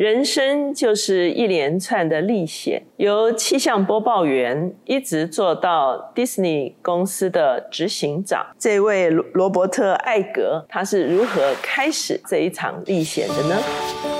人生就是一连串的历险，由气象播报员一直做到 Disney 公司的执行长。这位罗罗伯特·艾格，他是如何开始这一场历险的呢？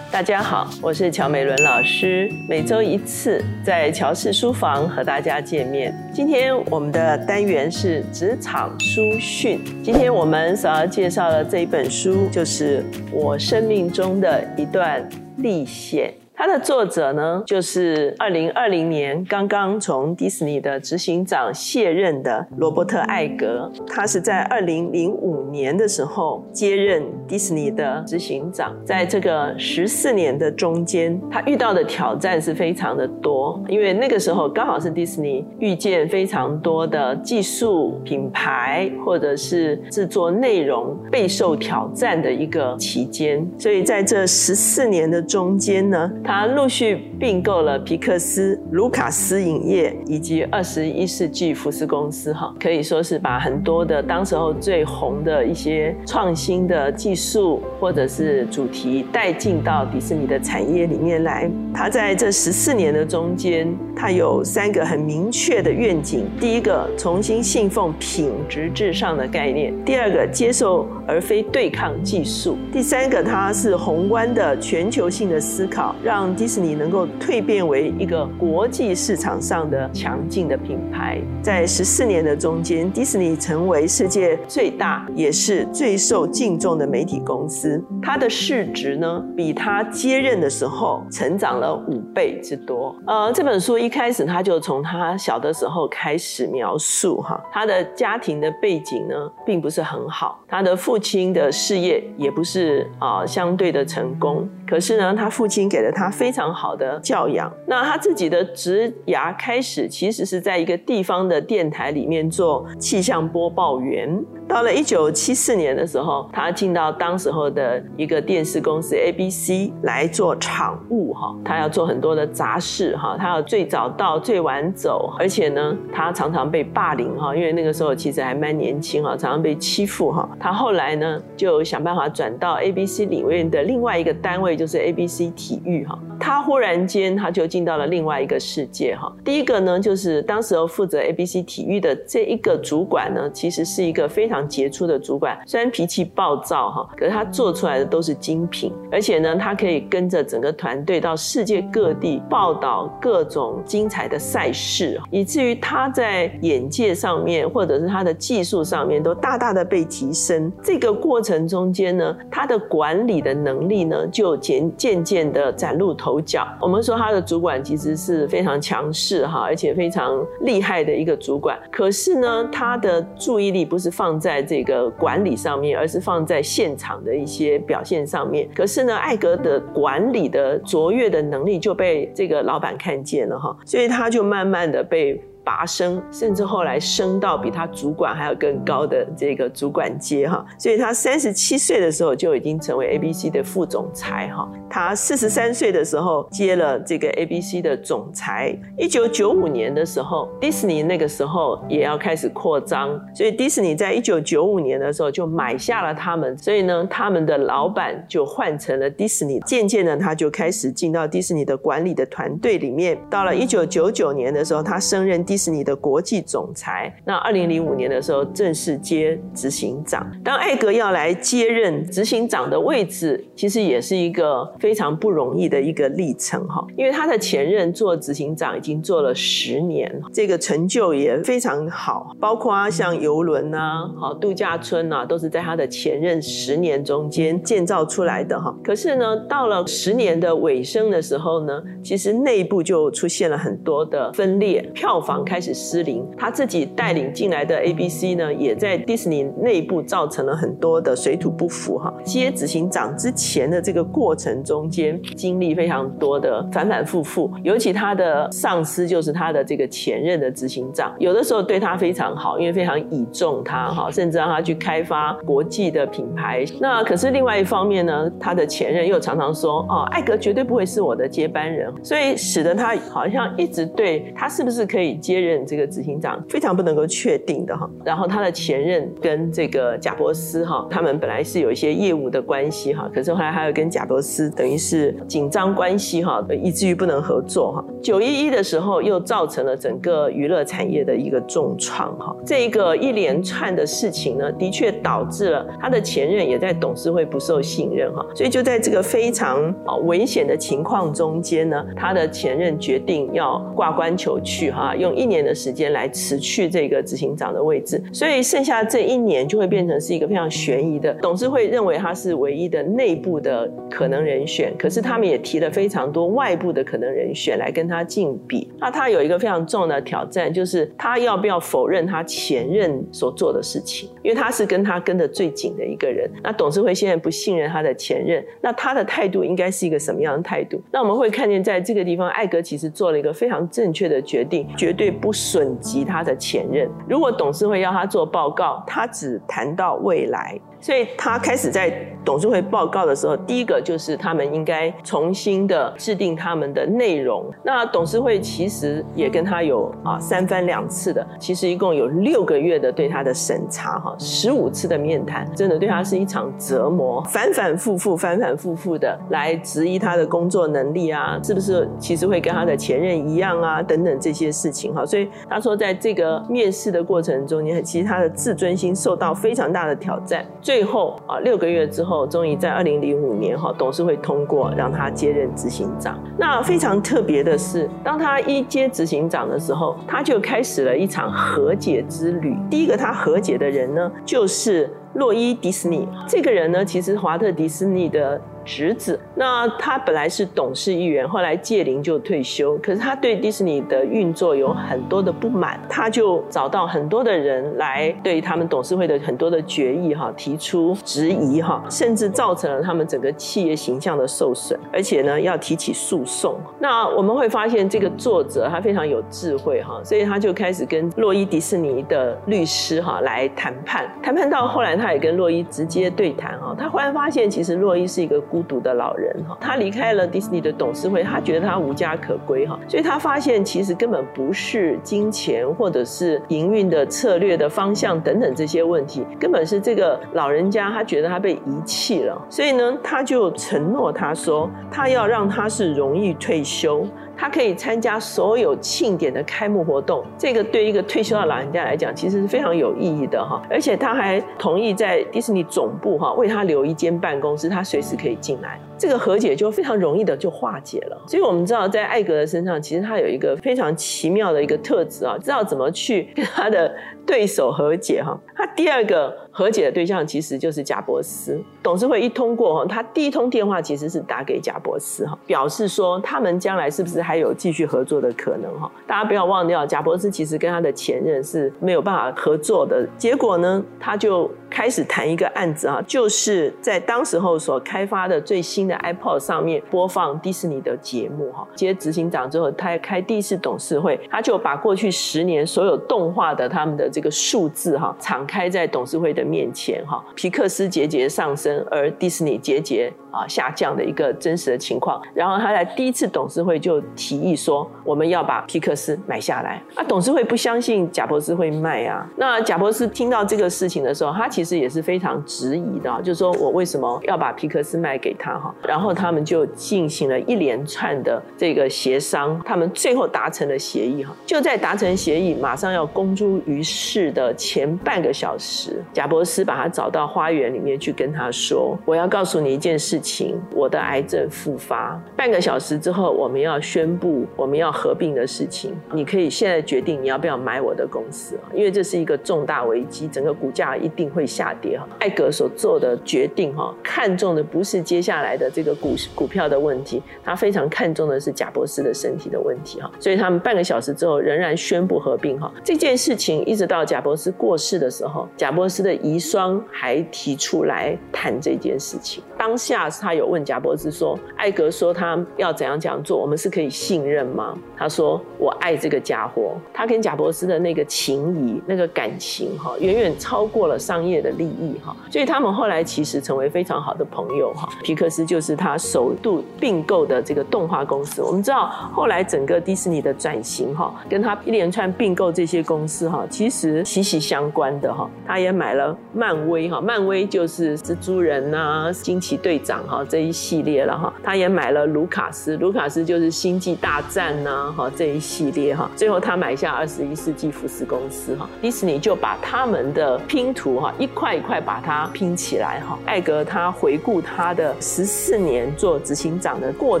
大家好，我是乔美伦老师，每周一次在乔氏书房和大家见面。今天我们的单元是职场书讯，今天我们所要介绍的这一本书就是我生命中的一段历险。它的作者呢，就是二零二零年刚刚从迪士尼的执行长卸任的罗伯特·艾格。他是在二零零五年的时候接任迪士尼的执行长，在这个十四年的中间，他遇到的挑战是非常的多，因为那个时候刚好是迪士尼遇见非常多的技术、品牌或者是制作内容备受挑战的一个期间，所以在这十四年的中间呢。他陆续并购了皮克斯、卢卡斯影业以及二十一世纪福斯公司，哈，可以说是把很多的当时候最红的一些创新的技术或者是主题带进到迪士尼的产业里面来。他在这十四年的中间，他有三个很明确的愿景：第一个，重新信奉品质至上的概念；第二个，接受而非对抗技术；第三个，他是宏观的全球性的思考，让让迪士尼能够蜕变为一个国际市场上的强劲的品牌，在十四年的中间，迪士尼成为世界最大也是最受敬重的媒体公司。它的市值呢，比他接任的时候成长了五倍之多。呃，这本书一开始他就从他小的时候开始描述哈，他的家庭的背景呢，并不是很好，他的父亲的事业也不是啊相对的成功。可是呢，他父亲给了他非常好的教养。那他自己的职涯开始，其实是在一个地方的电台里面做气象播报员。到了一九七四年的时候，他进到当时候的一个电视公司 ABC 来做场务哈。他要做很多的杂事哈，他要最早到最晚走，而且呢，他常常被霸凌哈，因为那个时候其实还蛮年轻哈，常常被欺负哈。他后来呢，就想办法转到 ABC 里面的另外一个单位。就是 A B C 体育哈，他忽然间他就进到了另外一个世界哈。第一个呢，就是当时候负责 A B C 体育的这一个主管呢，其实是一个非常杰出的主管，虽然脾气暴躁哈，可是他做出来的都是精品，而且呢，他可以跟着整个团队到世界各地报道各种精彩的赛事，以至于他在眼界上面或者是他的技术上面都大大的被提升。这个过程中间呢，他的管理的能力呢就渐渐渐的崭露头角。我们说他的主管其实是非常强势哈，而且非常厉害的一个主管。可是呢，他的注意力不是放在在这个管理上面，而是放在现场的一些表现上面。可是呢，艾格的管理的卓越的能力就被这个老板看见了哈，所以他就慢慢的被。拔升，甚至后来升到比他主管还要更高的这个主管阶哈，所以他三十七岁的时候就已经成为 ABC 的副总裁哈。他四十三岁的时候接了这个 ABC 的总裁。一九九五年的时候，迪士尼那个时候也要开始扩张，所以迪士尼在一九九五年的时候就买下了他们，所以呢，他们的老板就换成了迪士尼。渐渐的，他就开始进到迪士尼的管理的团队里面。到了一九九九年的时候，他升任迪。士尼的国际总裁，那二零零五年的时候正式接执行长。当艾格要来接任执行长的位置，其实也是一个非常不容易的一个历程哈。因为他的前任做执行长已经做了十年，这个成就也非常好，包括像游轮啊、好度假村啊，都是在他的前任十年中间建造出来的哈。可是呢，到了十年的尾声的时候呢，其实内部就出现了很多的分裂，票房。开始失灵，他自己带领进来的 A B C 呢，也在迪士尼内部造成了很多的水土不服哈。接执行长之前的这个过程中间，经历非常多的反反复复，尤其他的上司就是他的这个前任的执行长，有的时候对他非常好，因为非常倚重他哈，甚至让他去开发国际的品牌。那可是另外一方面呢，他的前任又常常说哦，艾格绝对不会是我的接班人，所以使得他好像一直对他是不是可以接。接任这个执行长，非常不能够确定的哈。然后他的前任跟这个贾伯斯哈，他们本来是有一些业务的关系哈，可是后来还有跟贾伯斯等于是紧张关系哈，以至于不能合作哈。九一一的时候又造成了整个娱乐产业的一个重创哈。这个一连串的事情呢，的确导致了他的前任也在董事会不受信任哈，所以就在这个非常啊危险的情况中间呢，他的前任决定要挂冠求去哈，用一一年的时间来辞去这个执行长的位置，所以剩下这一年就会变成是一个非常悬疑的。董事会认为他是唯一的内部的可能人选，可是他们也提了非常多外部的可能人选来跟他竞比。那他有一个非常重要的挑战，就是他要不要否认他前任所做的事情，因为他是跟他跟的最紧的一个人。那董事会现在不信任他的前任，那他的态度应该是一个什么样的态度？那我们会看见，在这个地方，艾格其实做了一个非常正确的决定，绝对不损及他的前任。如果董事会要他做报告，他只谈到未来。所以他开始在董事会报告的时候，第一个就是他们应该重新的制定他们的内容。那董事会其实也跟他有啊三番两次的，其实一共有六个月的对他的审查哈，十五次的面谈，真的对他是一场折磨，反反复复、反反复复的来质疑他的工作能力啊，是不是其实会跟他的前任一样啊等等这些事情哈。所以他说，在这个面试的过程中，你其实他的自尊心受到非常大的挑战。最最后啊，六个月之后，终于在二零零五年哈，董事会通过让他接任执行长。那非常特别的是，当他一接执行长的时候，他就开始了一场和解之旅。第一个他和解的人呢，就是洛伊迪士尼。这个人呢，其实华特迪士尼的。侄子，那他本来是董事议员，后来届龄就退休。可是他对迪士尼的运作有很多的不满，他就找到很多的人来对他们董事会的很多的决议哈提出质疑哈，甚至造成了他们整个企业形象的受损，而且呢要提起诉讼。那我们会发现这个作者他非常有智慧哈，所以他就开始跟洛伊迪士尼的律师哈来谈判，谈判到后来他也跟洛伊直接对谈哈，他忽然发现其实洛伊是一个。孤独的老人哈，他离开了迪士尼的董事会，他觉得他无家可归哈，所以他发现其实根本不是金钱或者是营运的策略的方向等等这些问题，根本是这个老人家他觉得他被遗弃了，所以呢，他就承诺他说，他要让他是容易退休。他可以参加所有庆典的开幕活动，这个对一个退休的老人家来讲，其实是非常有意义的哈。而且他还同意在迪士尼总部哈为他留一间办公室，他随时可以进来。这个和解就非常容易的就化解了。所以我们知道，在艾格的身上，其实他有一个非常奇妙的一个特质啊，知道怎么去跟他的对手和解哈。他第二个。和解的对象其实就是贾伯斯。董事会一通过哈，他第一通电话其实是打给贾伯斯哈，表示说他们将来是不是还有继续合作的可能哈。大家不要忘掉，贾伯斯其实跟他的前任是没有办法合作的。结果呢，他就开始谈一个案子啊，就是在当时候所开发的最新新的 iPod 上面播放迪士尼的节目哈。接执行长之后，他开第一次董事会，他就把过去十年所有动画的他们的这个数字哈，敞开在董事会的。面前哈，皮克斯节节上升，而迪士尼节节啊下降的一个真实的情况。然后他在第一次董事会就提议说，我们要把皮克斯买下来。啊，董事会不相信贾伯斯会卖啊。那贾伯斯听到这个事情的时候，他其实也是非常质疑的，就是说我为什么要把皮克斯卖给他哈？然后他们就进行了一连串的这个协商，他们最后达成了协议哈。就在达成协议马上要公诸于世的前半个小时，贾。博斯把他找到花园里面去，跟他说：“我要告诉你一件事，情我的癌症复发。半个小时之后，我们要宣布我们要合并的事情。你可以现在决定你要不要买我的公司因为这是一个重大危机，整个股价一定会下跌。艾格所做的决定哈，看重的不是接下来的这个股股票的问题，他非常看重的是贾博士的身体的问题哈。所以他们半个小时之后仍然宣布合并哈。这件事情一直到贾博士过世的时候，贾博士的。遗孀还提出来谈这件事情，当下他有问贾伯斯说，艾格说他要怎样怎样做，我们是可以信任吗？他说我爱这个家伙，他跟贾伯斯的那个情谊、那个感情哈，远远超过了商业的利益哈，所以他们后来其实成为非常好的朋友哈。皮克斯就是他首度并购的这个动画公司。我们知道后来整个迪士尼的转型哈，跟他一连串并购这些公司哈，其实息息相关的哈。他也买了漫威哈，漫威就是蜘蛛人呐、惊奇队长哈这一系列了哈。他也买了卢卡斯，卢卡斯就是星际大战呐哈这一系列哈。最后他买下二十一世纪福斯公司哈，迪士尼就把他们的拼图哈一块一块把它拼起来哈。艾格他回顾他的十四年做执行长的过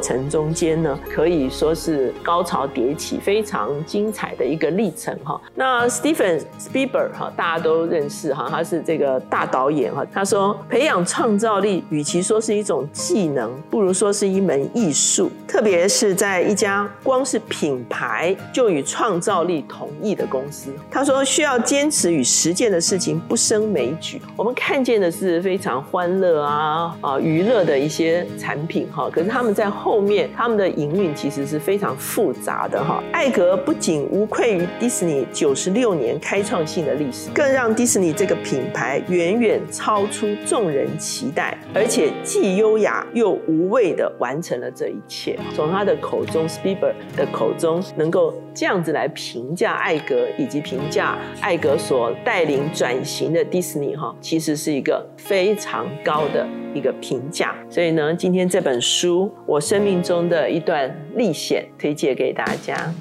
程中间呢，可以说是高潮迭起，非常精彩的一个历程哈。那 Stephen Spielberg 哈大家都认识哈，他是这个大导演哈。他说培养创造力，与其说是一一种技能，不如说是一门艺术，特别是在一家光是品牌就与创造力同义的公司。他说需要坚持与实践的事情不胜枚举。我们看见的是非常欢乐啊啊娱乐的一些产品哈，可是他们在后面他们的营运其实是非常复杂的哈。艾格不仅无愧于迪士尼九十六年开创性的历史，更让迪士尼这个品牌远远超出众人期待，而且既优雅又无畏的完成了这一切。从他的口中，Spieber 的口中，能够这样子来评价艾格，以及评价艾格所带领转型的迪士尼哈，其实是一个非常高的一个评价。所以呢，今天这本书，我生命中的一段历险，推荐给大家。